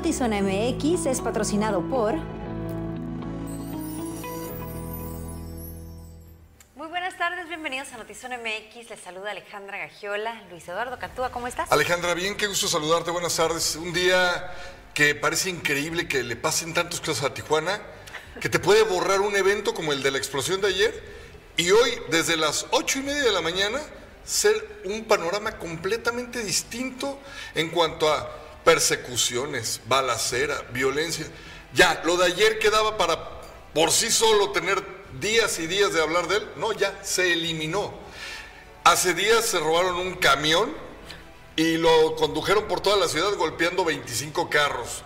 Notizona MX es patrocinado por... Muy buenas tardes, bienvenidos a Notizona MX. Les saluda Alejandra Gagiola. Luis Eduardo Cantúa, ¿cómo estás? Alejandra, bien, qué gusto saludarte. Buenas tardes. Un día que parece increíble que le pasen tantas cosas a Tijuana, que te puede borrar un evento como el de la explosión de ayer y hoy, desde las ocho y media de la mañana, ser un panorama completamente distinto en cuanto a persecuciones, balacera, violencia. Ya, lo de ayer quedaba para por sí solo tener días y días de hablar de él. No, ya se eliminó. Hace días se robaron un camión y lo condujeron por toda la ciudad golpeando 25 carros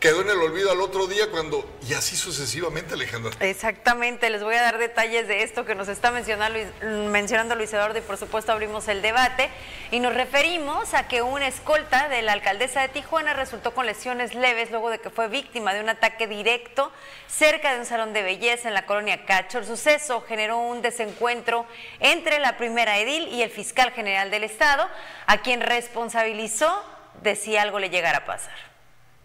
quedó en el olvido al otro día cuando, y así sucesivamente, Alejandra. Exactamente, les voy a dar detalles de esto que nos está mencionando mencionando Luis Eduardo y por supuesto abrimos el debate y nos referimos a que una escolta de la alcaldesa de Tijuana resultó con lesiones leves luego de que fue víctima de un ataque directo cerca de un salón de belleza en la colonia Cacho. El suceso generó un desencuentro entre la primera edil y el fiscal general del estado, a quien responsabilizó de si algo le llegara a pasar.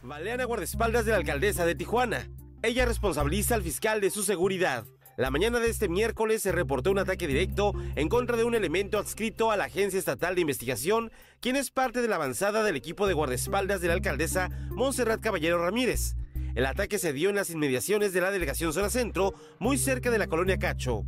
Balean a guardaespaldas de la alcaldesa de Tijuana. Ella responsabiliza al fiscal de su seguridad. La mañana de este miércoles se reportó un ataque directo en contra de un elemento adscrito a la Agencia Estatal de Investigación, quien es parte de la avanzada del equipo de guardaespaldas de la alcaldesa Montserrat Caballero Ramírez. El ataque se dio en las inmediaciones de la delegación Zona Centro, muy cerca de la colonia Cacho.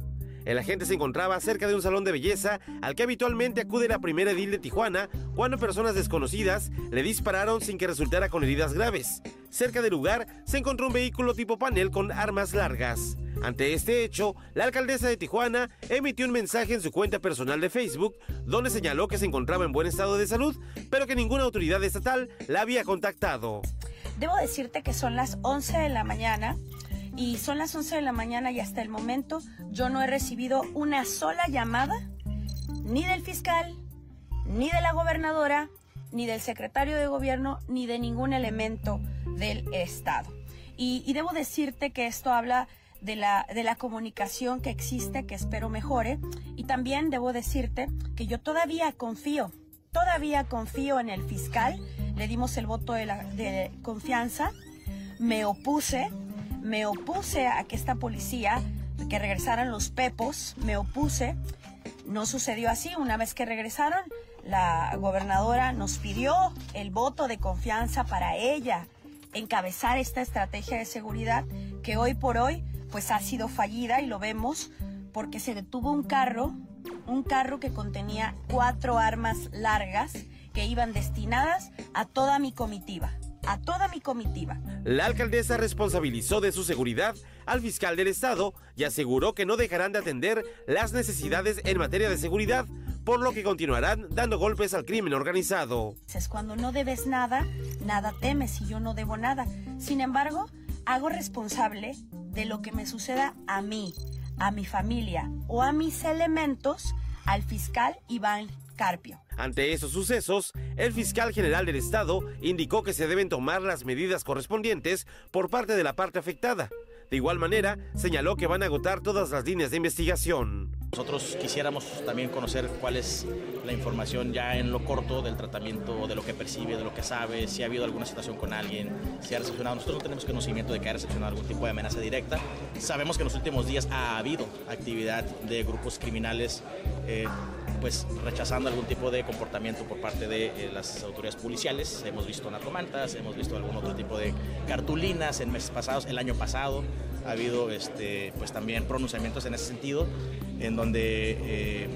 El agente se encontraba cerca de un salón de belleza al que habitualmente acude la primera edil de Tijuana cuando personas desconocidas le dispararon sin que resultara con heridas graves. Cerca del lugar se encontró un vehículo tipo panel con armas largas. Ante este hecho, la alcaldesa de Tijuana emitió un mensaje en su cuenta personal de Facebook donde señaló que se encontraba en buen estado de salud, pero que ninguna autoridad estatal la había contactado. Debo decirte que son las 11 de la mañana y son las 11 de la mañana y hasta el momento yo no he recibido una sola llamada ni del fiscal, ni de la gobernadora, ni del secretario de gobierno, ni de ningún elemento del Estado. Y, debo decirte que esto habla de la, de la comunicación que existe, que espero mejore. Y también debo decirte que yo todavía confío, todavía confío en el fiscal. Le dimos el voto de, de confianza. Me opuse, me opuse a que esta policía, que regresaran los pepos, me opuse. No sucedió así. Una vez que regresaron, la gobernadora nos pidió el voto de confianza para ella encabezar esta estrategia de seguridad que hoy por hoy pues ha sido fallida y lo vemos porque se detuvo un carro, un carro que contenía cuatro armas largas que iban destinadas a toda mi comitiva a toda mi comitiva. La alcaldesa responsabilizó de su seguridad al fiscal del estado y aseguró que no dejarán de atender las necesidades en materia de seguridad, por lo que continuarán dando golpes al crimen organizado. Es cuando no debes nada, nada temes y yo no debo nada. Sin embargo, hago responsable de lo que me suceda a mí, a mi familia o a mis elementos al fiscal Iván Carpio. Ante esos sucesos, el fiscal general del Estado indicó que se deben tomar las medidas correspondientes por parte de la parte afectada. De igual manera, señaló que van a agotar todas las líneas de investigación. Nosotros quisiéramos también conocer cuál es la información ya en lo corto del tratamiento, de lo que percibe, de lo que sabe, si ha habido alguna situación con alguien, si ha recepcionado. Nosotros no tenemos conocimiento de que ha recepcionado algún tipo de amenaza directa. Sabemos que en los últimos días ha habido actividad de grupos criminales. Eh, pues rechazando algún tipo de comportamiento por parte de eh, las autoridades policiales. Hemos visto narcomantas, hemos visto algún otro tipo de cartulinas en meses pasados, el año pasado ha habido este, pues también pronunciamientos en ese sentido, en donde eh,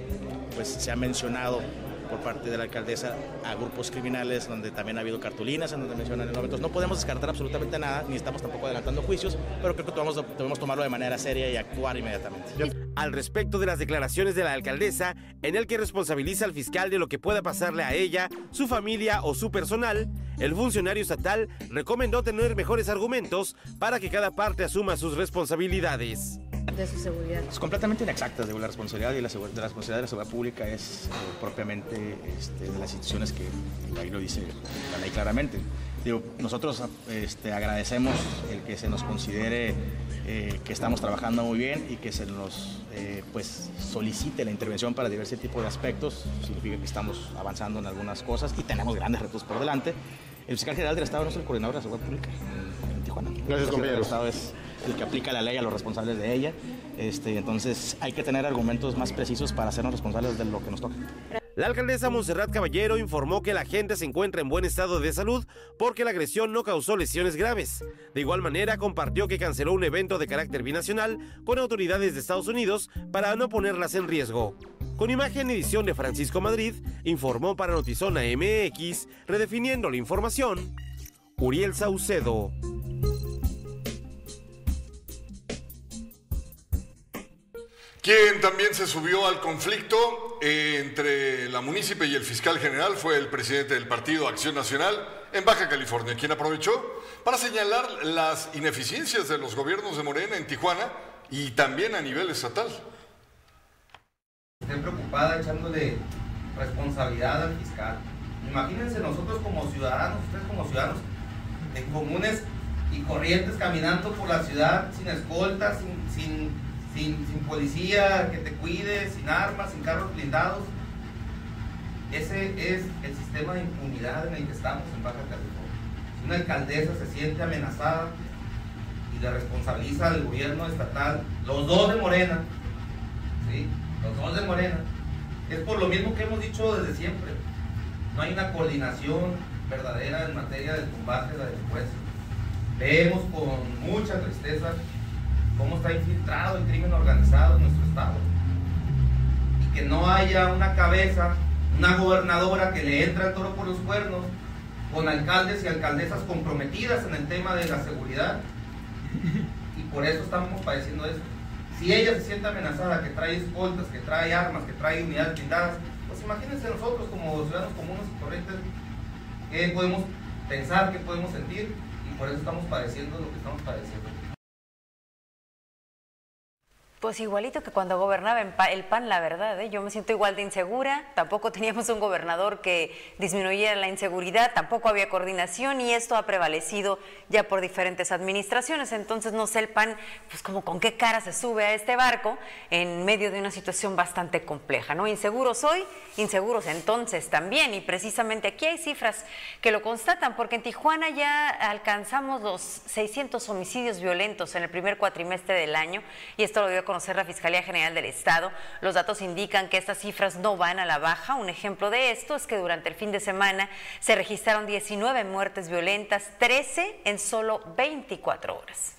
pues se ha mencionado por parte de la alcaldesa a grupos criminales donde también ha habido cartulinas en donde mencionan el nombre. Entonces no podemos descartar absolutamente nada, ni estamos tampoco adelantando juicios, pero creo que debemos, debemos tomarlo de manera seria y actuar inmediatamente. Al respecto de las declaraciones de la alcaldesa, en el que responsabiliza al fiscal de lo que pueda pasarle a ella, su familia o su personal, el funcionario estatal recomendó tener mejores argumentos para que cada parte asuma sus responsabilidades de su seguridad. Es completamente inexactas. la responsabilidad y la, de la responsabilidad de la seguridad pública es eh, propiamente este, de las instituciones que ahí lo dice la ley claramente. Digo, nosotros este, agradecemos el que se nos considere eh, que estamos trabajando muy bien y que se nos eh, pues, solicite la intervención para diversos tipos de aspectos. Significa que estamos avanzando en algunas cosas y tenemos grandes retos por delante. El fiscal general del Estado no es el coordinador de la seguridad pública en Tijuana. Gracias, el compañero. El que aplica la ley a los responsables de ella. Este, entonces hay que tener argumentos más precisos para hacernos responsables de lo que nos toca. La alcaldesa Monserrat Caballero informó que la gente se encuentra en buen estado de salud porque la agresión no causó lesiones graves. De igual manera, compartió que canceló un evento de carácter binacional con autoridades de Estados Unidos para no ponerlas en riesgo. Con imagen y edición de Francisco Madrid, informó para Notizona MX, redefiniendo la información, Uriel Saucedo. Quien también se subió al conflicto eh, entre la munícipe y el fiscal general fue el presidente del partido Acción Nacional en Baja California, quien aprovechó para señalar las ineficiencias de los gobiernos de Morena en Tijuana y también a nivel estatal. Estén preocupada echándole responsabilidad al fiscal. Imagínense nosotros como ciudadanos, ustedes como ciudadanos de comunes y corrientes caminando por la ciudad sin escolta, sin, sin, policía que te cuide, sin armas, sin carros blindados. Ese es el sistema de impunidad en el que estamos en Baja California. Si una alcaldesa se siente amenazada y le responsabiliza al gobierno estatal, los dos de Morena, ¿sí? los dos de Morena, es por lo mismo que hemos dicho desde siempre. No hay una coordinación verdadera en materia del combate a la delincuencia. Vemos con mucha tristeza cómo está infiltrado el crimen organizado en nuestro estado. Y que no haya una cabeza, una gobernadora que le entra el toro por los cuernos, con alcaldes y alcaldesas comprometidas en el tema de la seguridad. Y por eso estamos padeciendo esto. Si ella se siente amenazada, que trae escoltas, que trae armas, que trae unidades blindadas, pues imagínense nosotros como ciudadanos comunes y corrientes, qué podemos pensar, qué podemos sentir, y por eso estamos padeciendo lo que estamos padeciendo. Pues igualito que cuando gobernaba el PAN, la verdad, ¿eh? yo me siento igual de insegura, tampoco teníamos un gobernador que disminuyera la inseguridad, tampoco había coordinación y esto ha prevalecido ya por diferentes administraciones, entonces no sé el PAN, pues como con qué cara se sube a este barco en medio de una situación bastante compleja, ¿no? Inseguros hoy, inseguros entonces también y precisamente aquí hay cifras que lo constatan porque en Tijuana ya alcanzamos los 600 homicidios violentos en el primer cuatrimestre del año y esto lo dio a conocer la Fiscalía General del Estado. Los datos indican que estas cifras no van a la baja. Un ejemplo de esto es que durante el fin de semana se registraron 19 muertes violentas, 13 en solo 24 horas.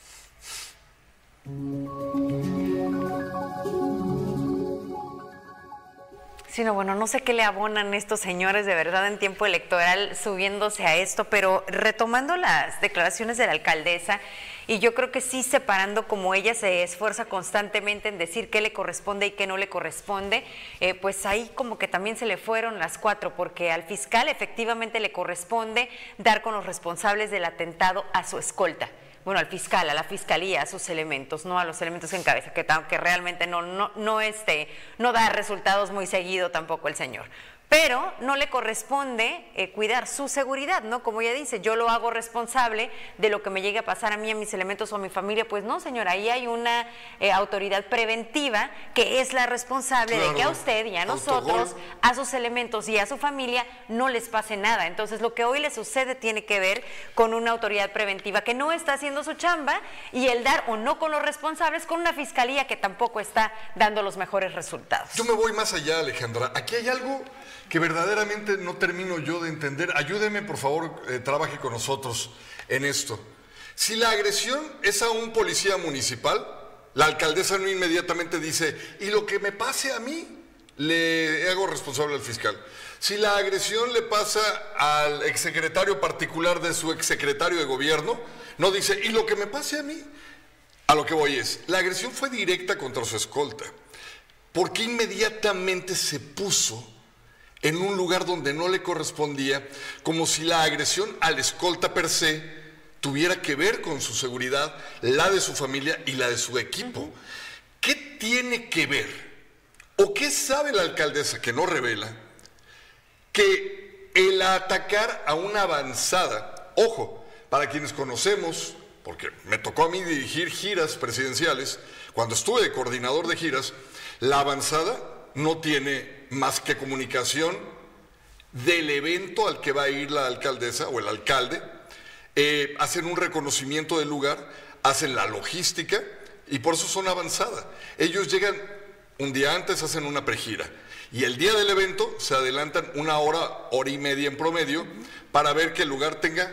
Sí, no, bueno, no sé qué le abonan estos señores de verdad en tiempo electoral subiéndose a esto, pero retomando las declaraciones de la alcaldesa, y yo creo que sí separando como ella se esfuerza constantemente en decir qué le corresponde y qué no le corresponde, eh, pues ahí como que también se le fueron las cuatro, porque al fiscal efectivamente le corresponde dar con los responsables del atentado a su escolta bueno, al fiscal, a la fiscalía, a sus elementos, no a los elementos que encabeza, que, que realmente no, no, no, este, no da resultados muy seguido tampoco el señor. Pero no le corresponde eh, cuidar su seguridad, ¿no? Como ella dice, yo lo hago responsable de lo que me llegue a pasar a mí, a mis elementos o a mi familia. Pues no, señora, ahí hay una eh, autoridad preventiva que es la responsable de que a usted y a Autogol. nosotros a sus elementos y a su familia no les pase nada. Entonces, lo que hoy le sucede tiene que ver con una autoridad preventiva que no está haciendo su chamba y el dar o no con los responsables con una fiscalía que tampoco está dando los mejores resultados. Yo me voy más allá, Alejandra. Aquí hay algo que verdaderamente no termino yo de entender. Ayúdeme, por favor, eh, trabaje con nosotros en esto. Si la agresión es a un policía municipal, la alcaldesa no inmediatamente dice, y lo que me pase a mí, le hago responsable al fiscal. Si la agresión le pasa al exsecretario particular de su exsecretario de gobierno, no dice, y lo que me pase a mí, a lo que voy es, la agresión fue directa contra su escolta. ¿Por qué inmediatamente se puso en un lugar donde no le correspondía, como si la agresión al escolta per se tuviera que ver con su seguridad, la de su familia y la de su equipo? ¿Qué tiene que ver? ¿O qué sabe la alcaldesa que no revela? Que el atacar a una avanzada, ojo, para quienes conocemos, porque me tocó a mí dirigir giras presidenciales, cuando estuve de coordinador de giras, la avanzada no tiene más que comunicación del evento al que va a ir la alcaldesa o el alcalde, eh, hacen un reconocimiento del lugar, hacen la logística y por eso son avanzada. Ellos llegan un día antes, hacen una pregira y el día del evento se adelantan una hora, hora y media en promedio para ver que el lugar tenga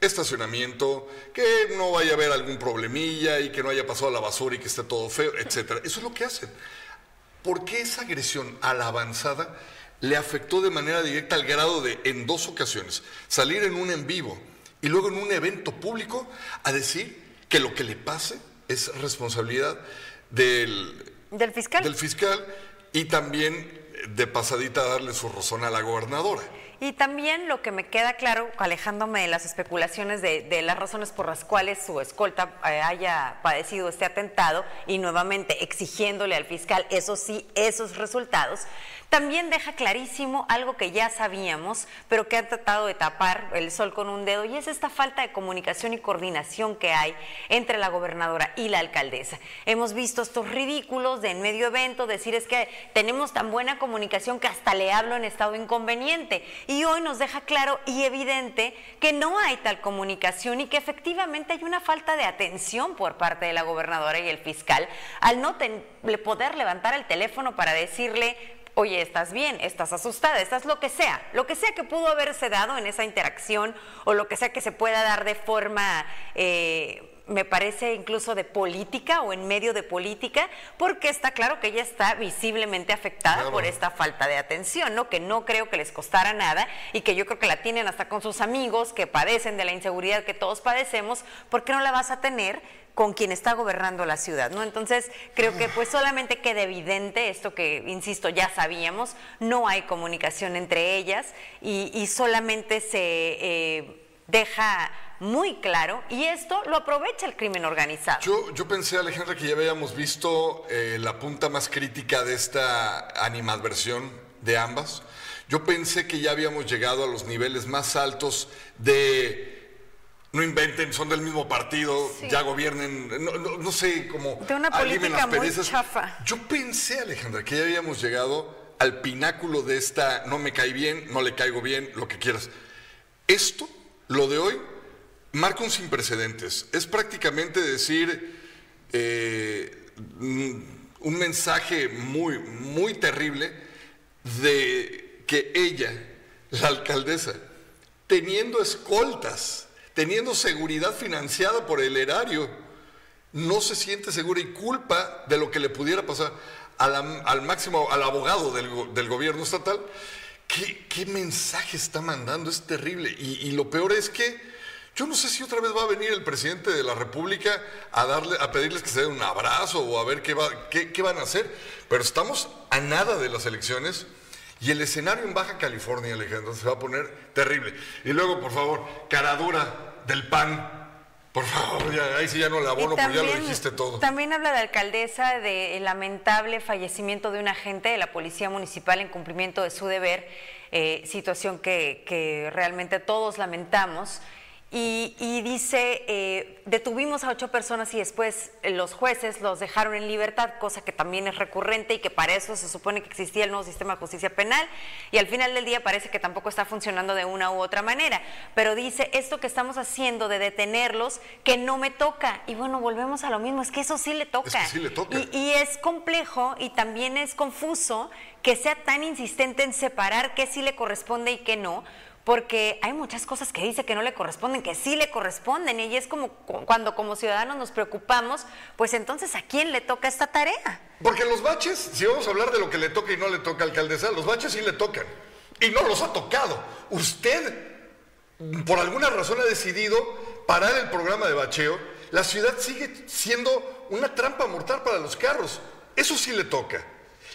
estacionamiento, que no vaya a haber algún problemilla y que no haya pasado la basura y que esté todo feo, etcétera. Eso es lo que hacen. ¿Por qué esa agresión a la avanzada le afectó de manera directa al grado de, en dos ocasiones, salir en un en vivo y luego en un evento público a decir que lo que le pase es responsabilidad del, del fiscal. Del fiscal y también de pasadita darle su razón a la gobernadora. Y también lo que me queda claro, alejándome de las especulaciones de, las razones por las cuales su escolta eh, haya padecido este atentado y nuevamente exigiéndole al fiscal, eso sí, esos resultados, también deja clarísimo algo que ya sabíamos, pero que han tratado de tapar el sol con un dedo, y es esta falta de comunicación y coordinación que hay entre la gobernadora y la alcaldesa. Hemos visto estos ridículos de en medio evento decir es que tenemos tan buena comunicación que hasta le hablo en estado inconveniente. Y hoy nos deja claro y evidente que no hay tal comunicación y que efectivamente hay una falta de atención por parte de la gobernadora y el fiscal al no poder levantar el teléfono para decirle oye, estás bien, estás asustada, estás lo que sea, lo que sea que pudo haberse dado en esa interacción o lo que sea que se pueda dar de forma... Eh, me parece incluso de política o en medio de política, porque está claro que ella está visiblemente afectada por esta falta de atención, ¿no? Que no creo que les costara nada y que yo creo que la tienen hasta con sus amigos que padecen de la inseguridad que todos padecemos, ¿por qué no la vas a tener con quien está gobernando la ciudad, ¿no? Entonces, creo que pues solamente queda evidente esto que, insisto, ya sabíamos, no hay comunicación entre ellas y, solamente se eh, deja muy claro y esto lo aprovecha el crimen organizado. Yo, yo pensé, Alejandra, que ya habíamos visto eh, la punta más crítica de esta animadversión de ambas. Yo pensé que ya habíamos llegado a los niveles más altos de no inventen, son del mismo partido, ya gobiernen, no, sé cómo. De una política muy chafa. Yo pensé, Alejandra, que ya habíamos llegado al pináculo de esta no me cae bien, no le caigo bien, lo que quieras. Esto, lo de hoy, marca un sin precedentes. Es prácticamente decir eh, un mensaje muy, muy terrible de que ella, la alcaldesa, teniendo escoltas, teniendo seguridad financiada por el erario, no se siente segura y culpa de lo que le pudiera pasar al máximo, al abogado del, gobierno estatal. ¿Qué, mensaje está mandando? Es terrible. Y, lo peor es que yo no sé si otra vez va a venir el presidente de la República a, darle, a pedirles que se den un abrazo o a ver qué, va, qué, qué van a hacer. Pero estamos a nada de las elecciones. Y el escenario en Baja California, Alejandro, se va a poner terrible. Y luego, por favor, caradura del PAN. Por favor, ahí sí ya no la abono, porque ya lo dijiste todo. También habla de alcaldesa del lamentable fallecimiento de un agente de la Policía Municipal en cumplimiento de su deber, eh, situación que, que realmente todos lamentamos. Y, dice, eh, detuvimos a ocho personas y después los jueces los dejaron en libertad, cosa que también es recurrente y que para eso se supone que existía el nuevo sistema de justicia penal y al final del día parece que tampoco está funcionando de una u otra manera. Pero dice, esto que estamos haciendo de detenerlos, que no me toca. Y bueno, volvemos a lo mismo, es que eso sí le toca. sí le toca. Y, y es complejo y también es confuso que sea tan insistente en separar qué sí le corresponde y qué no porque hay muchas cosas que dice que no le corresponden, que sí le corresponden, y es como cuando como ciudadanos nos preocupamos, pues entonces ¿a quién le toca esta tarea? Porque los baches, si vamos a hablar de lo que le toca y no le toca al alcaldesa, los baches sí le tocan, y no los ha tocado. Usted, por alguna razón, ha decidido parar el programa de bacheo, la ciudad sigue siendo una trampa mortal para los carros, eso sí le toca.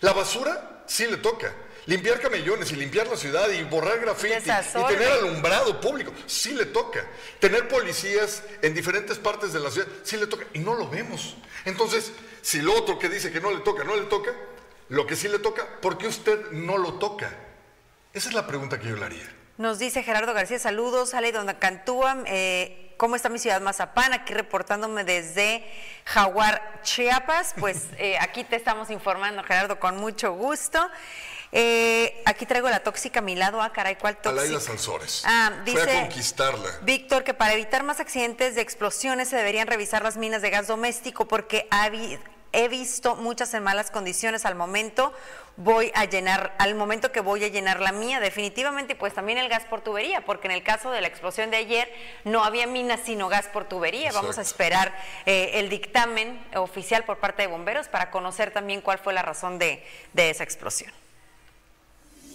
La basura sí le toca limpiar camellones y limpiar la ciudad y borrar graffiti y tener alumbrado público, sí le toca. Tener policías en diferentes partes de la ciudad, sí le toca. Y no lo vemos. Entonces, si lo otro que dice que no le toca, no le toca, lo que sí le toca, ¿por qué usted no lo toca? Esa es la pregunta que yo le haría. Nos dice Gerardo García, saludos, Ale Donde Cantúa. Eh, ¿Cómo está mi ciudad Mazapán? Aquí reportándome desde Jaguar, Chiapas. Pues eh, aquí te estamos informando, Gerardo, con mucho gusto. Eh, aquí traigo la tóxica a mi lado. Ah, caray, ¿cuál tóxica? Alaida Sansores. Ah, Fue dice a conquistarla. Víctor que para evitar más accidentes de explosiones se deberían revisar las minas de gas doméstico porque ha he visto muchas en malas condiciones al momento. Voy a llenar, al momento que voy a llenar la mía, definitivamente, y pues también el gas por tubería, porque en el caso de la explosión de ayer no había minas sino gas por tubería. Vamos a Exacto. esperar eh, el dictamen oficial por parte de bomberos para conocer también cuál fue la razón de, de esa explosión.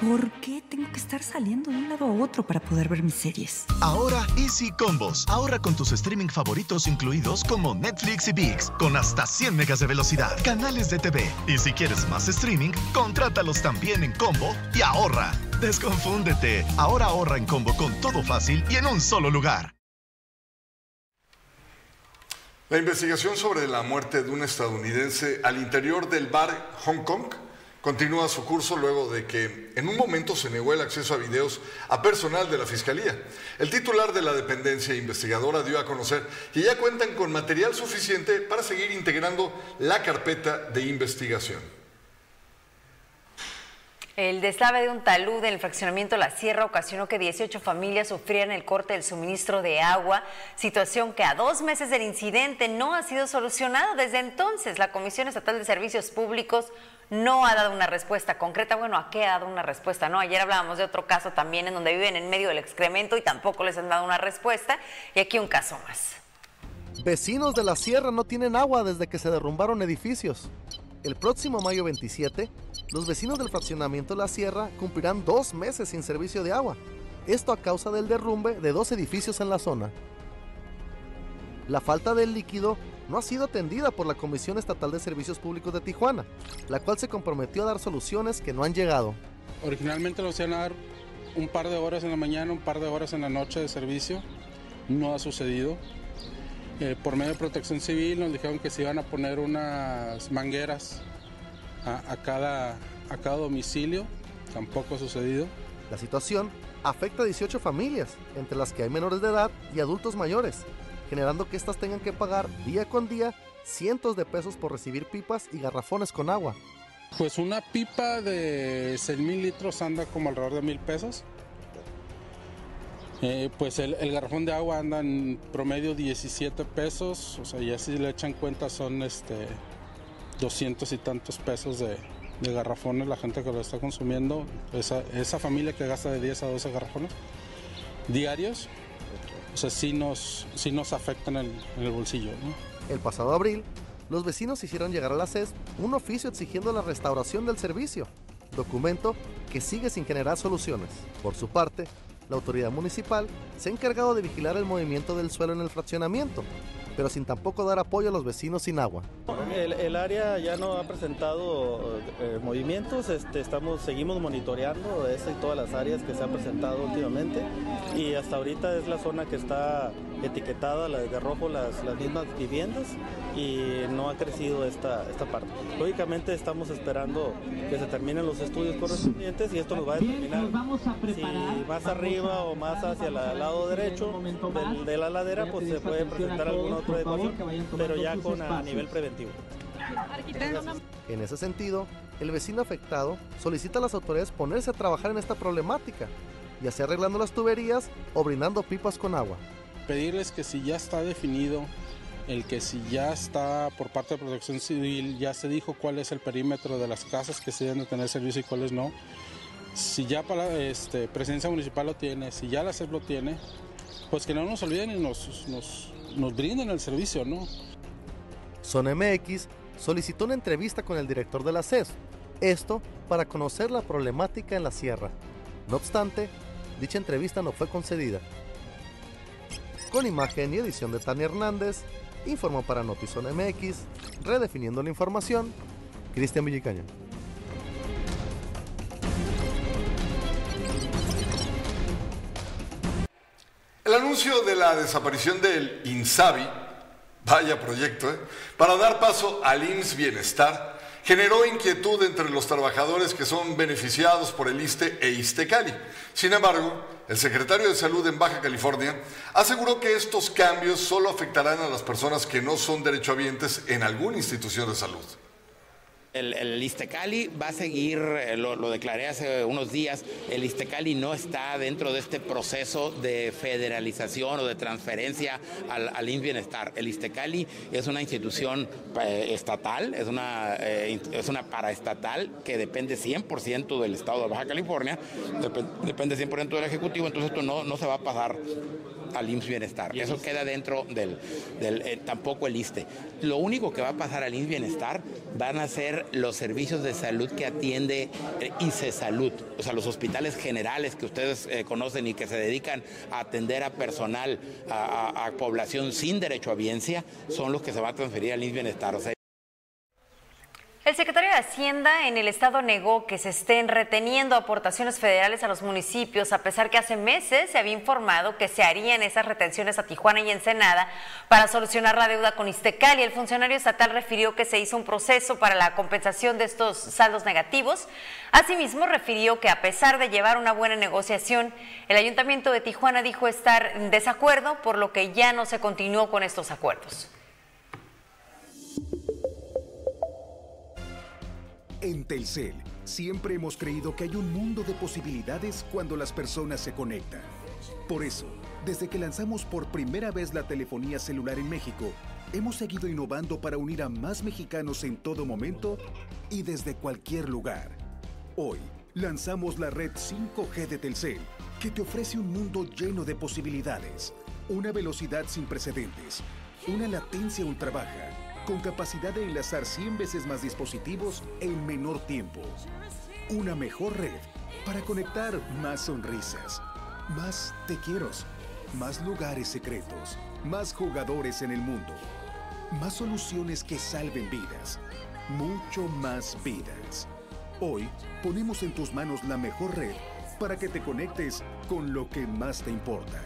¿Por qué tengo que estar saliendo de un lado a otro para poder ver mis series? Ahora Easy Combos. Ahorra con tus streaming favoritos incluidos como Netflix y VIX con hasta 100 megas de velocidad, canales de TV. Y si quieres más streaming, contrátalos también en combo y ahorra. Desconfúndete. Ahora ahorra en combo con todo fácil y en un solo lugar. La investigación sobre la muerte de un estadounidense al interior del bar Hong Kong continúa su curso luego de que en un momento se negó el acceso a videos a personal de la Fiscalía. El titular de la dependencia investigadora dio a conocer que ya cuentan con material suficiente para seguir integrando la carpeta de investigación. El deslave de un talud en el fraccionamiento La Sierra ocasionó que 18 familias sufrieran el corte del suministro de agua, situación que a dos meses del incidente no ha sido solucionada. Desde entonces, la Comisión Estatal de Servicios Públicos no ha dado una respuesta concreta. Bueno, ¿a qué ha dado una respuesta? No, ayer hablábamos de otro caso también en donde viven en medio del excremento y tampoco les han dado una respuesta. Y aquí un caso más. Vecinos de la sierra no tienen agua desde que se derrumbaron edificios. El próximo mayo 27, los vecinos del fraccionamiento La Sierra cumplirán dos meses sin servicio de agua. Esto a causa del derrumbe de dos edificios en la zona. La falta del líquido no ha sido atendida por la Comisión Estatal de Servicios Públicos de Tijuana, la cual se comprometió a dar soluciones que no han llegado. Originalmente nos iban a dar un par de horas en la mañana, un par de horas en la noche de servicio. No ha sucedido. Eh, por medio de protección civil nos dijeron que se iban a poner unas mangueras a, a cada, a cada domicilio. Tampoco ha sucedido. La situación afecta a 18 familias, entre las que hay menores de edad y adultos mayores, generando que éstas tengan que pagar día con día cientos de pesos por recibir pipas y garrafones con agua. Pues una pipa de 6 mil litros anda como alrededor de mil pesos. Eh, pues el, garrafón de agua anda en promedio 17 pesos, o sea, ya si le echan cuenta son este 200 y tantos pesos de, de garrafones la gente que lo está consumiendo, esa, esa familia que gasta de 10 a 12 garrafones diarios, sí nos, sí nos afectan en el, bolsillo. El pasado abril, los vecinos hicieron llegar a la CES un oficio exigiendo la restauración del servicio, documento que sigue sin generar soluciones. Por su parte, la autoridad municipal se ha encargado de vigilar el movimiento del suelo en el fraccionamiento, pero sin tampoco dar apoyo a los vecinos sin agua. El, el área ya no ha presentado eh, movimientos, este, estamos, seguimos monitoreando esa y todas las áreas que se han presentado últimamente y hasta ahorita es la zona que está etiquetada, la de rojo, las, las mismas viviendas y no ha crecido esta, esta parte. Lógicamente estamos esperando que se terminen los estudios correspondientes y esto nos va a determinar si más arriba o más hacia el lado derecho del- de la ladera pues se puede presentar alguna otra adecuación, pero ya con a nivel preventivo. En ese sentido, el vecino afectado solicita a las autoridades ponerse a trabajar en esta problemática, ya sea arreglando las tuberías o brindando pipas con agua. pedirles que si ya está definido, el que si ya está por parte de Protección Civil, ya se dijo cuál es el perímetro de las casas que se deben de tener servicio y cuáles no. Si ya para este, Presidencia Municipal lo tiene, si ya la CEP lo tiene, pues que no nos olviden y nos, nos, nos brinden el servicio, ¿no? Zona MX solicitó una entrevista con el director de la CES, esto para conocer la problemática en la sierra. No obstante, dicha entrevista no fue concedida. Con imagen y edición de Tania Hernández, informó para Notizona MX, redefiniendo la información, Cristian Villicaña. Anuncio de la desaparición del INSABI, vaya proyecto, ¿eh? para dar paso al IMSS Bienestar, generó inquietud entre los trabajadores que son beneficiados por el ISTE e ISTECALI. Sin embargo, el secretario de Salud en Baja California aseguró que estos cambios solo afectarán a las personas que no son derechohabientes en alguna institución de salud. El, el, Istecali va a seguir, eh, lo, declaré hace unos días, el Istecali no está dentro de este proceso de federalización o de transferencia al, al Bienestar. El Istecali es una institución eh, estatal, es una, eh, es una paraestatal que depende 100% del Estado de Baja California, dep depende 100% del Ejecutivo, entonces esto no, no se va a pasar al IMSS Bienestar. Eso queda dentro del, del eh, tampoco el ISTE. Lo único que va a pasar al IMSS Bienestar van a ser los servicios de salud que atiende eh, ICE Salud, o sea, los hospitales generales que ustedes eh, conocen y que se dedican a atender a personal, a, a, a, población sin derecho a biencia, son los que se va a transferir al IMSS Bienestar. O sea, el secretario de Hacienda en el estado negó que se estén reteniendo aportaciones federales a los municipios, a pesar que hace meses se había informado que se harían esas retenciones a Tijuana y Ensenada para solucionar la deuda con Istecal y el funcionario estatal refirió que se hizo un proceso para la compensación de estos saldos negativos. Asimismo, refirió que a pesar de llevar una buena negociación, el ayuntamiento de Tijuana dijo estar en desacuerdo, por lo que ya no se continuó con estos acuerdos. En Telcel, siempre hemos creído que hay un mundo de posibilidades cuando las personas se conectan. Por eso, desde que lanzamos por primera vez la telefonía celular en México, hemos seguido innovando para unir a más mexicanos en todo momento y desde cualquier lugar. Hoy, lanzamos la red 5G de Telcel, que te ofrece un mundo lleno de posibilidades, una velocidad sin precedentes, una latencia ultra baja con capacidad de enlazar 100 veces más dispositivos en menor tiempo. Una mejor red para conectar más sonrisas, más te quiero, más lugares secretos, más jugadores en el mundo, más soluciones que salven vidas, mucho más vidas. Hoy ponemos en tus manos la mejor red para que te conectes con lo que más te importa.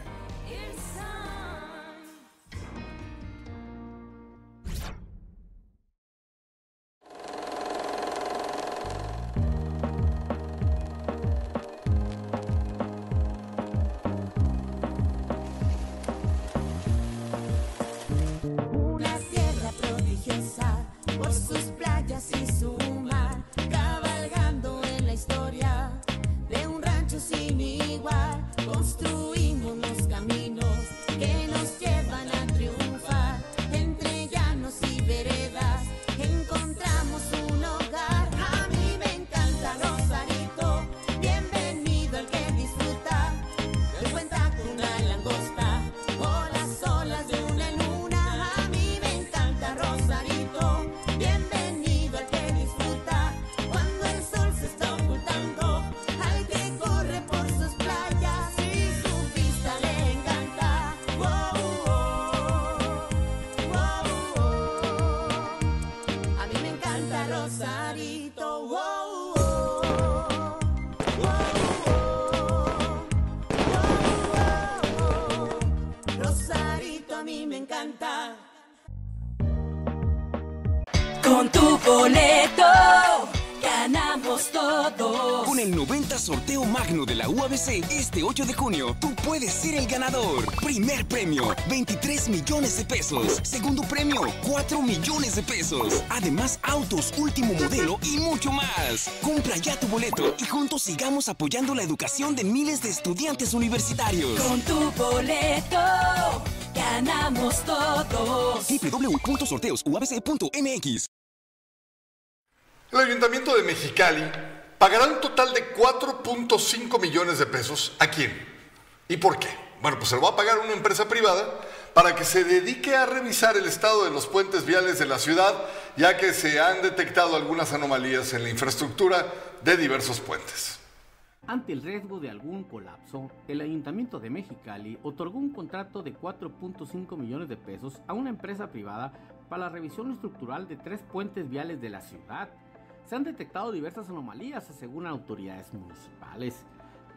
Este 8 de junio, tú puedes ser el ganador. Primer premio, 23 millones de pesos. Segundo premio, 4 millones de pesos. Además, autos, último modelo y mucho más. Compra ya tu boleto y juntos sigamos apoyando la educación de miles de estudiantes universitarios. Con tu boleto ganamos todos. www.sorteosuabc.mx El Ayuntamiento de Mexicali pagará un total de 4.5 millones de pesos. ¿A quién? ¿Y por qué? Bueno, pues se lo va a pagar una empresa privada para que se dedique a revisar el estado de los puentes viales de la ciudad, ya que se han detectado algunas anomalías en la infraestructura de diversos puentes. Ante el riesgo de algún colapso, el Ayuntamiento de Mexicali otorgó un contrato de 4.5 millones de pesos a una empresa privada para la revisión estructural de tres puentes viales de la ciudad. Se han detectado diversas anomalías, aseguran autoridades municipales.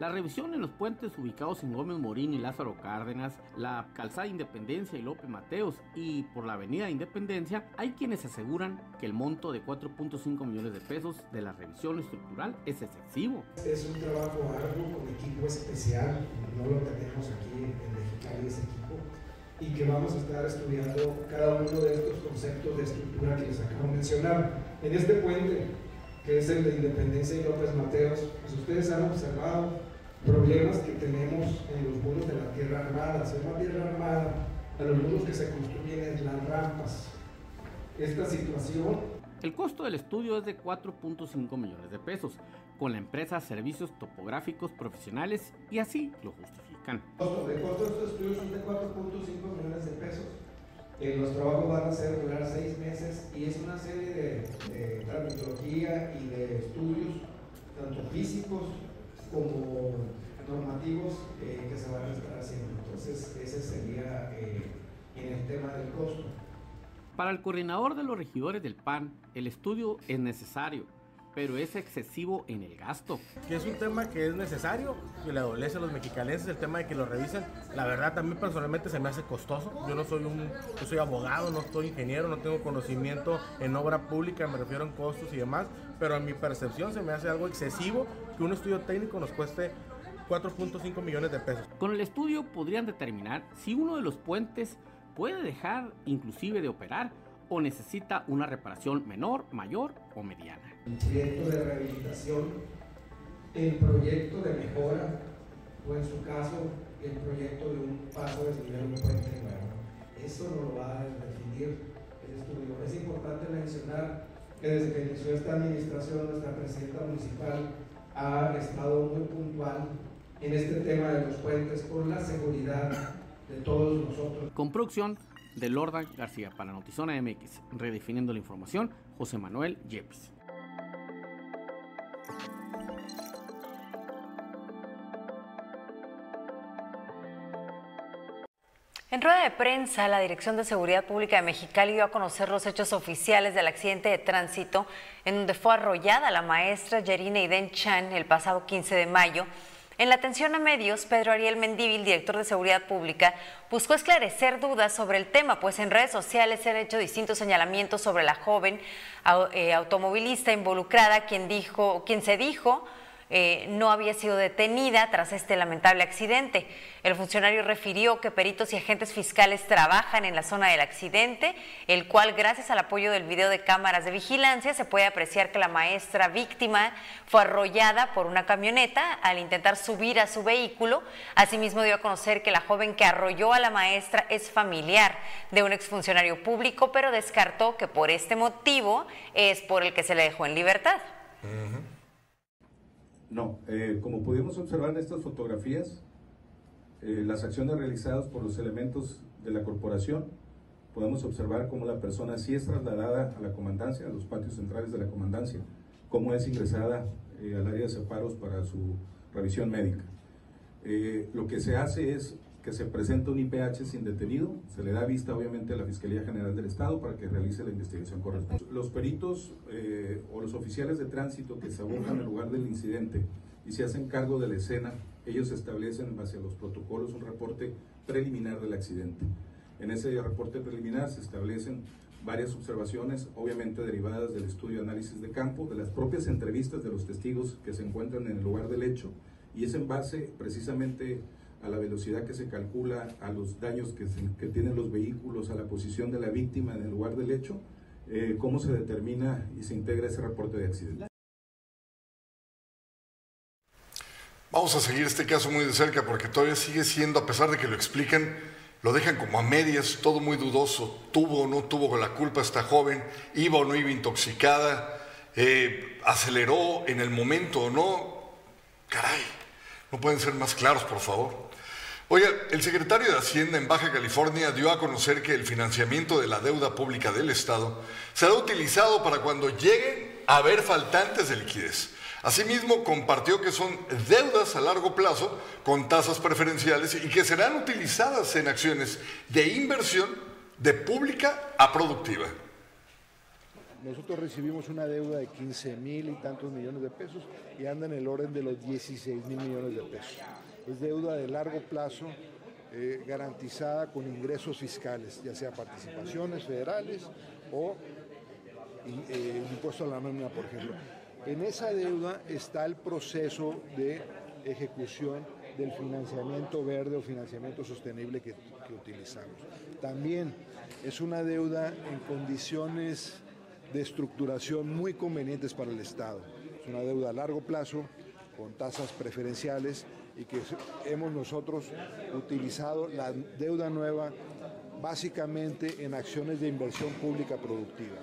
La revisión en los puentes ubicados en Gómez Morín y Lázaro Cárdenas, la calzada Independencia y López Mateos y por la avenida Independencia, hay quienes aseguran que el monto de 4.5 millones de pesos de la revisión estructural es excesivo. Es un trabajo arduo con equipo especial, no lo tenemos aquí en Mexicali ese equipo, y que vamos a estar estudiando cada uno de estos conceptos de estructura que les acabo de mencionar. En este puente, que es el de Independencia y López Mateos, pues ustedes han observado problemas que tenemos en los muros de la tierra armada. Se llama tierra armada a los muros que se construyen en las rampas. Esta situación... El costo del estudio es de 4.5 millones de pesos, con la empresa Servicios Topográficos Profesionales y así lo justifican. El costo de estos estudios son de 4.5 millones de pesos. Los trabajos van a ser durar seis meses y es una serie de, de tramitología y de estudios, tanto físicos como normativos eh, que se van a estar haciendo. Entonces, ese sería eh, en el tema del costo. Para el coordinador de los regidores del PAN, el estudio es necesario, pero es excesivo en el gasto. Que es un tema que es necesario, que le adolece a los mexicalenses, el tema de que lo revisen. La verdad, también personalmente se me hace costoso. Yo no soy un, yo soy abogado, no soy ingeniero, no tengo conocimiento en obra pública, me refiero en costos y demás, pero en mi percepción se me hace algo excesivo que un estudio técnico nos cueste 4.5 millones de pesos. Con el estudio podrían determinar si uno de los puentes puede dejar inclusive de operar o necesita una reparación menor, mayor o mediana. El proyecto de rehabilitación, el proyecto de mejora o en su caso el proyecto de un paso de nivel un puente nuevo. Eso no lo va a definir el estudio. Es importante mencionar que desde que inició esta administración nuestra presidenta municipal ha estado muy puntual en este tema de los puentes por la seguridad de todos nosotros. Con producción de Lorda García para Notizona MX, redefiniendo la información, José Manuel Yepes. En rueda de prensa, la Dirección de Seguridad Pública de Mexicali dio a conocer los hechos oficiales del accidente de tránsito en donde fue arrollada la maestra Yerina Iden Chan el pasado 15 de mayo. En la atención a medios, Pedro Ariel Mendívil, director de Seguridad Pública, buscó esclarecer dudas sobre el tema, pues en redes sociales se han hecho distintos señalamientos sobre la joven eh, automovilista involucrada, quien, dijo, quien se dijo eh, no había sido detenida tras este lamentable accidente. El funcionario refirió que peritos y agentes fiscales trabajan en la zona del accidente, el cual gracias al apoyo del video de cámaras de vigilancia se puede apreciar que la maestra víctima fue arrollada por una camioneta al intentar subir a su vehículo. Asimismo dio a conocer que la joven que arrolló a la maestra es familiar de un exfuncionario público, pero descartó que por este motivo es por el que se le dejó en libertad. No, eh, como pudimos observar en estas fotografías, eh, las acciones realizadas por los elementos de la corporación, podemos observar cómo la persona sí es trasladada a la comandancia, a los patios centrales de la comandancia, cómo es ingresada eh, al área de separos para su revisión médica. lo que se hace es que se presenta un IPH sin detenido, se le da vista obviamente a la Fiscalía General del Estado para que realice la investigación correspondiente. Los peritos eh, o los oficiales de tránsito que se abocan al lugar del incidente y se hacen cargo de la escena, ellos establecen en base a los protocolos un reporte preliminar del accidente. En ese reporte preliminar se establecen varias observaciones, obviamente derivadas del estudio de análisis de campo, de las propias entrevistas de los testigos que se encuentran en el lugar del hecho, y es en base precisamente a la velocidad que se calcula, a los daños que, tienen los vehículos, a la posición de la víctima en el lugar del hecho, eh, cómo se determina y se integra ese reporte de accidente. Vamos a seguir este caso muy de cerca porque todavía sigue siendo, a pesar de que lo explican, lo dejan como a medias, todo muy dudoso. ¿Tuvo o no tuvo la culpa esta joven? ¿Iba o no iba intoxicada? Eh, ¿Aceleró en el momento o no? Caray, ¿no pueden ser más claros, por favor? Oiga, el secretario de Hacienda en Baja California dio a conocer que el financiamiento de la deuda pública del Estado será utilizado para cuando lleguen a haber faltantes de liquidez. Asimismo, compartió que son deudas a largo plazo con tasas preferenciales y que serán utilizadas en acciones de inversión de pública a productiva. Nosotros recibimos una deuda de 15 mil y tantos millones de pesos y anda en el orden de los 16 mil millones de pesos. Es deuda de largo plazo eh, garantizada con ingresos fiscales, ya sea participaciones federales o eh, impuesto a la nómina, por ejemplo. En esa deuda está el proceso de ejecución del financiamiento verde o financiamiento sostenible que, que utilizamos. También es una deuda en condiciones de estructuración muy convenientes para el Estado. Es una deuda a largo plazo, con tasas preferenciales y que hemos nosotros utilizado la deuda nueva básicamente en acciones de inversión pública productiva.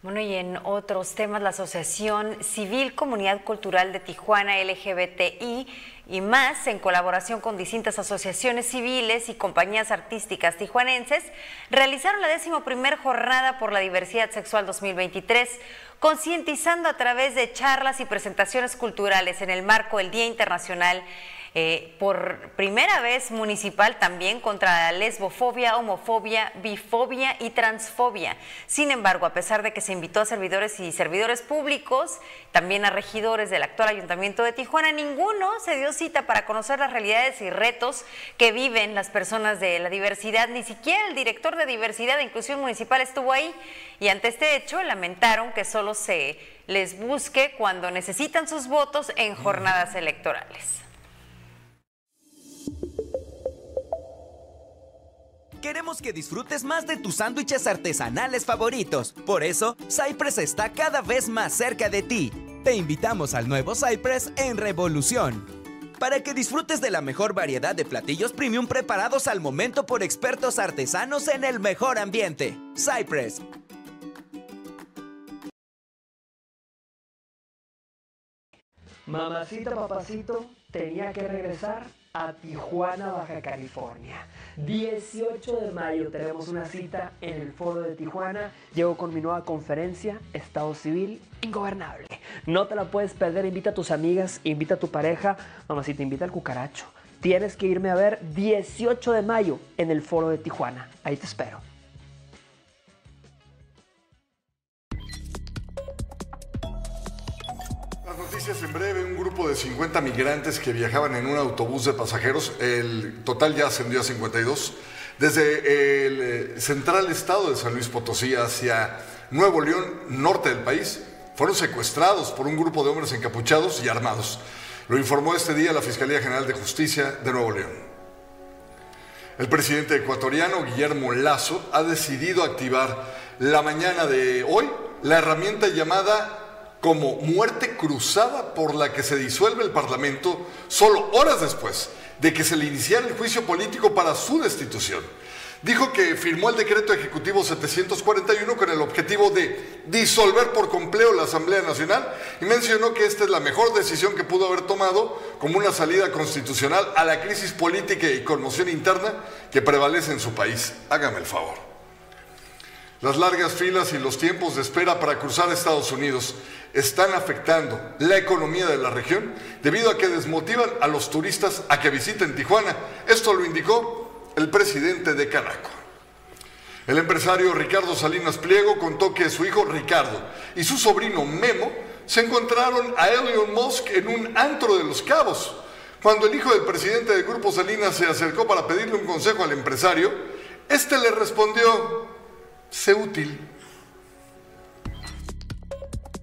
Bueno, y en otros temas, la Asociación Civil Comunidad Cultural de Tijuana LGBTI y más, en colaboración con distintas asociaciones civiles y compañías artísticas tijuanenses, realizaron la décimo primer jornada por la diversidad sexual 2023, concientizando a través de charlas y presentaciones culturales en el marco del Día Internacional eh, por primera vez municipal también contra la lesbofobia, homofobia, bifobia y transfobia. Sin embargo, a pesar de que se invitó a servidores y servidores públicos, también a regidores del actual Ayuntamiento de Tijuana, ninguno se dio cita para conocer las realidades y retos que viven las personas de la diversidad. Ni siquiera el director de diversidad e inclusión municipal estuvo ahí y ante este hecho lamentaron que solo se les busque cuando necesitan sus votos en jornadas electorales. Queremos que disfrutes más de tus sándwiches artesanales favoritos. Por eso, Cypress está cada vez más cerca de ti. Te invitamos al nuevo Cypress en Revolución. Para que disfrutes de la mejor variedad de platillos premium preparados al momento por expertos artesanos en el mejor ambiente. Cypress. Mamacita, papacito, tenía que regresar a Tijuana, Baja California. 18 de mayo tenemos una cita en el foro de Tijuana. Llego con mi nueva conferencia, Estado Civil Ingobernable. No te la puedes perder, invita a tus amigas, invita a tu pareja. Mamacita, invita al cucaracho. Tienes que irme a ver 18 de mayo en el foro de Tijuana. Ahí te espero. Las noticias en breve, grupo de 50 migrantes que viajaban en un autobús de pasajeros, el total ya ascendió a 52, desde el eh, central estado de San Luis Potosí hacia Nuevo León, norte del país, fueron secuestrados por un grupo de hombres encapuchados y armados. Lo informó este día la Fiscalía General de Justicia de Nuevo León. El presidente ecuatoriano Guillermo Lazo ha decidido activar la mañana de hoy la herramienta llamada como muerte cruzada por la que se disuelve el Parlamento solo horas después de que se le iniciara el juicio político para su destitución. Dijo que firmó el decreto ejecutivo 741 con el objetivo de disolver por completo la Asamblea Nacional y mencionó que esta es la mejor decisión que pudo haber tomado como una salida constitucional a la crisis política y conmoción interna que prevalece en su país. Hágame el favor. Las largas filas y los tiempos de espera para cruzar Estados Unidos están afectando la economía de la región debido a que desmotivan a los turistas a que visiten Tijuana. Esto lo indicó el presidente de Canaco. El empresario Ricardo Salinas Pliego contó que su hijo Ricardo y su sobrino Memo se encontraron a Elon Musk en un antro de los cabos. Cuando el hijo del presidente del Grupo Salinas se acercó para pedirle un consejo al empresario, este le respondió, sé útil.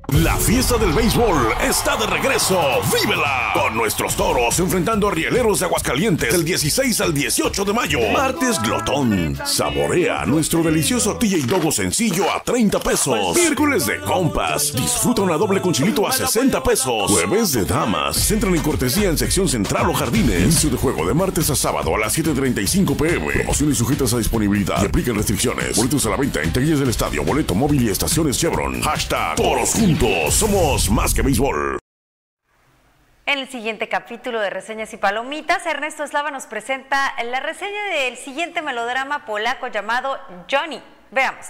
La fiesta del béisbol está de regreso. ¡Vívela! Con nuestros toros enfrentando a Rieleros de Aguascalientes del 16 al 18 de mayo. Martes Glotón. Saborea nuestro delicioso TJ Dogo sencillo a 30 pesos. Miércoles de compas. Disfruta una doble con chilito a 60 pesos. Jueves de damas. Entran en cortesía en sección central o jardines. Inicio de juego de martes a sábado a las 7.35 pm. Promociones sujetas a disponibilidad y aplican restricciones. Boletos a la venta en taquillas del estadio, boleto móvil y estaciones Chevron. Hashtag Toros Juntos. Somos más que béisbol. En el siguiente capítulo de Reseñas y Palomitas, Ernesto Eslava nos presenta la reseña del siguiente melodrama polaco llamado Johnny. Veamos.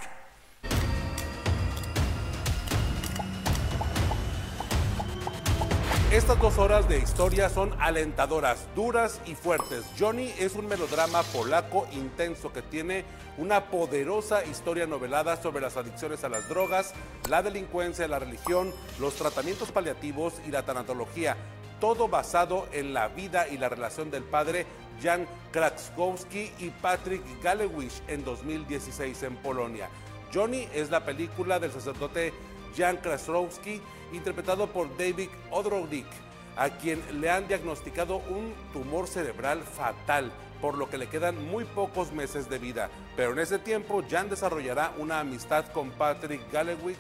Estas dos horas de historia son alentadoras, duras y fuertes. Johnny es un melodrama polaco intenso que tiene una poderosa historia novelada sobre las adicciones a las drogas, la delincuencia, la religión, los tratamientos paliativos y la tanatología. Todo basado en la vida y la relación del padre Jan Krakowski y Patrick Galewicz en 2016 en Polonia. Johnny es la película del sacerdote Jan Krasowski, interpretado por David Odrodnik, a quien le han diagnosticado un tumor cerebral fatal, por lo que le quedan muy pocos meses de vida. Pero en ese tiempo, Jan desarrollará una amistad con Patrick Galewick,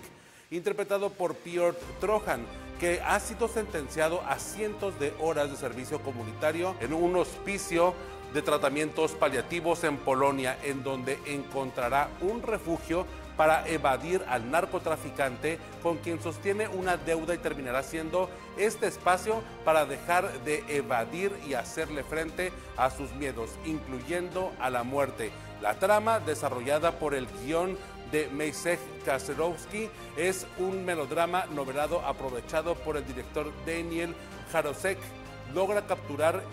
interpretado por Piotr Trojan, que ha sido sentenciado a cientos de horas de servicio comunitario en un hospicio de tratamientos paliativos en Polonia, en donde encontrará un refugio para evadir al narcotraficante con quien sostiene una deuda y terminará siendo este espacio para dejar de evadir y hacerle frente a sus miedos, incluyendo a la muerte. La trama, desarrollada por el guion de Meisek Kaserowski, es un melodrama novelado aprovechado por el director Daniel Jarosek logra capturar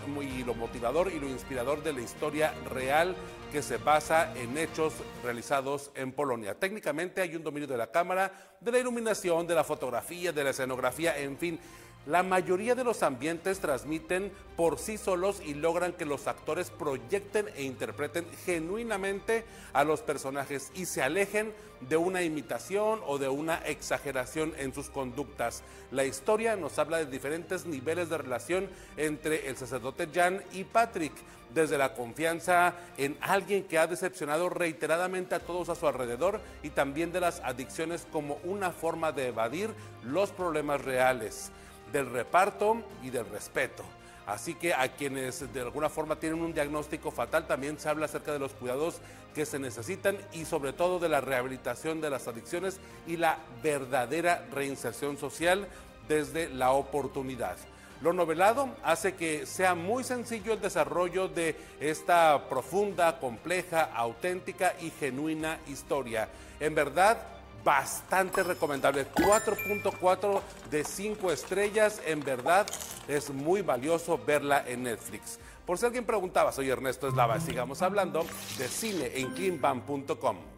lo motivador y lo inspirador de la historia real que se basa en hechos realizados en Polonia. Técnicamente hay un dominio de la cámara, de la iluminación, de la fotografía, de la escenografía, en fin. La mayoría de los ambientes transmiten por sí solos y logran que los actores proyecten e interpreten genuinamente a los personajes y se alejen de una imitación o de una exageración en sus conductas. La historia nos habla de diferentes niveles de relación entre el sacerdote Jan y Patrick, desde la confianza en alguien que ha decepcionado reiteradamente a todos a su alrededor y también de las adicciones como una forma de evadir los problemas reales del reparto y del respeto. Así que a quienes de alguna forma tienen un diagnóstico fatal también se habla acerca de los cuidados que se necesitan y sobre todo de la rehabilitación de las adicciones y la verdadera reinserción social desde la oportunidad. Lo novelado hace que sea muy sencillo el desarrollo de esta profunda, compleja, auténtica y genuina historia. En verdad, bastante recomendable. 4.4 de 5 estrellas. En verdad es muy valioso verla en Netflix. Por si alguien preguntaba, soy Ernesto Eslava. Sigamos hablando de cine en.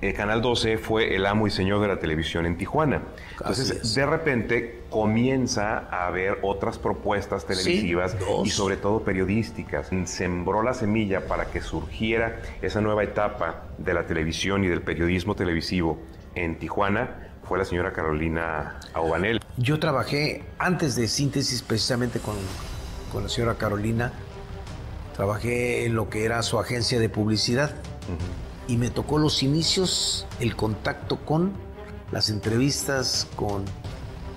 El Canal 12 fue el amo y señor de la televisión en Tijuana. Entonces, de repente comienza a haber otras propuestas televisivas y sobre todo periodísticas. Sembró la semilla para que surgiera esa nueva etapa de la televisión y del periodismo televisivo en Tijuana. Fue la señora Carolina Aubanel. Yo trabajé antes de síntesis precisamente con, con la señora Carolina. Trabajé en lo que era su agencia de publicidad y me tocó los inicios, el contacto con las entrevistas con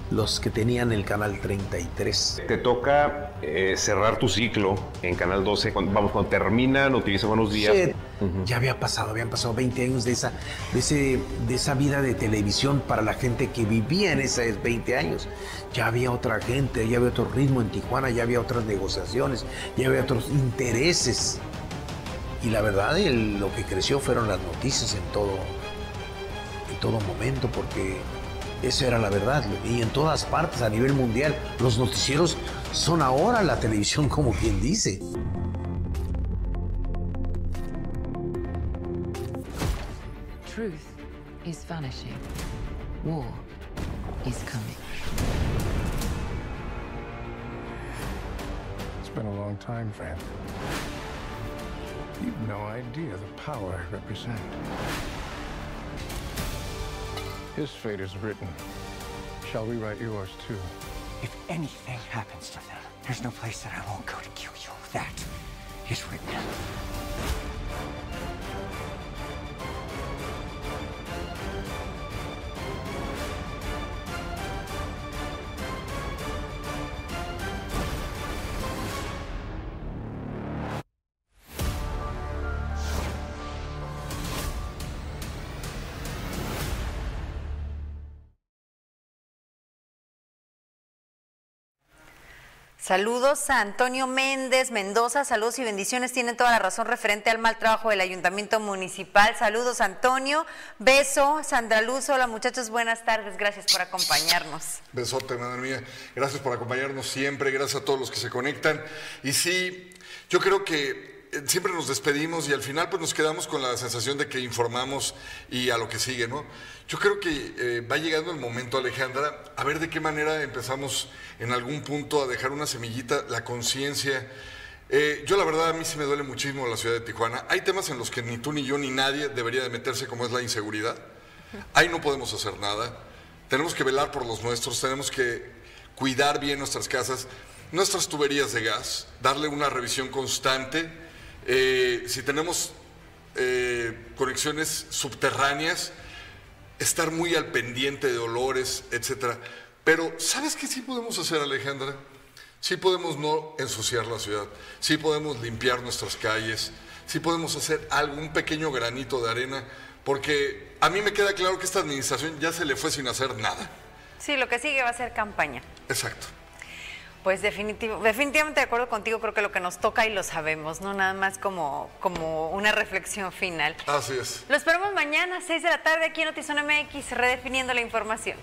los que tenían el canal 33. Te toca eh, cerrar tu ciclo en Canal 12. vamos, cuando termina Noticias Buenos Días. Sí, Ya había pasado, habían pasado 20 años de esa, de, ese, de esa vida de televisión para la gente que vivía en esos 20 años. Ya había otra gente, ya había otro ritmo en Tijuana, ya había otras negociaciones, ya había otros intereses. Y la verdad, lo que creció fueron las noticias en todo, en todo momento, porque esa era la verdad. Y en todas partes, a nivel mundial, los noticieros son ahora la televisión, como quien dice. Truth is vanishing. War is coming. It's been a long time, friend. You've no idea the power I represent. His fate is written. Shall we write yours too? If anything happens to them, there's no place that I won't go to kill you. That is written. Saludos a Antonio Méndez Mendoza, saludos y bendiciones. Tienen toda la razón referente al mal trabajo del ayuntamiento municipal. Saludos Antonio, beso, Sandra Luz, hola muchachos, buenas tardes, gracias por acompañarnos. Besote, madre mía. Gracias por acompañarnos siempre, gracias a todos los que se conectan. Y sí, yo creo que siempre nos despedimos y al final pues nos quedamos con la sensación de que informamos y a lo que sigue, ¿no? Yo creo que eh, va llegando el momento, Alejandra, a ver de qué manera empezamos en algún punto a dejar una semillita, la conciencia. Eh, yo la verdad a mí sí me duele muchísimo la ciudad de Tijuana. Hay temas en los que ni tú ni yo ni nadie debería de meterse como es la inseguridad. Ahí no podemos hacer nada. Tenemos que velar por los nuestros, tenemos que cuidar bien nuestras casas, nuestras tuberías de gas, darle una revisión constante. Eh, si tenemos eh, conexiones subterráneas, estar muy al pendiente de olores, etcétera. Pero, ¿sabes qué sí podemos hacer, Alejandra? Sí podemos no ensuciar la ciudad, sí podemos limpiar nuestras calles, sí podemos hacer algún pequeño granito de arena, porque a mí me queda claro que esta administración ya se le fue sin hacer nada. Sí, lo que sigue va a ser campaña. Exacto. Pues definitivo, definitivamente de acuerdo contigo, creo que lo que nos toca y lo sabemos, no nada más como, como una reflexión final. Así es. Lo esperamos mañana, 6 de la tarde, aquí en Notizón MX, redefiniendo la información.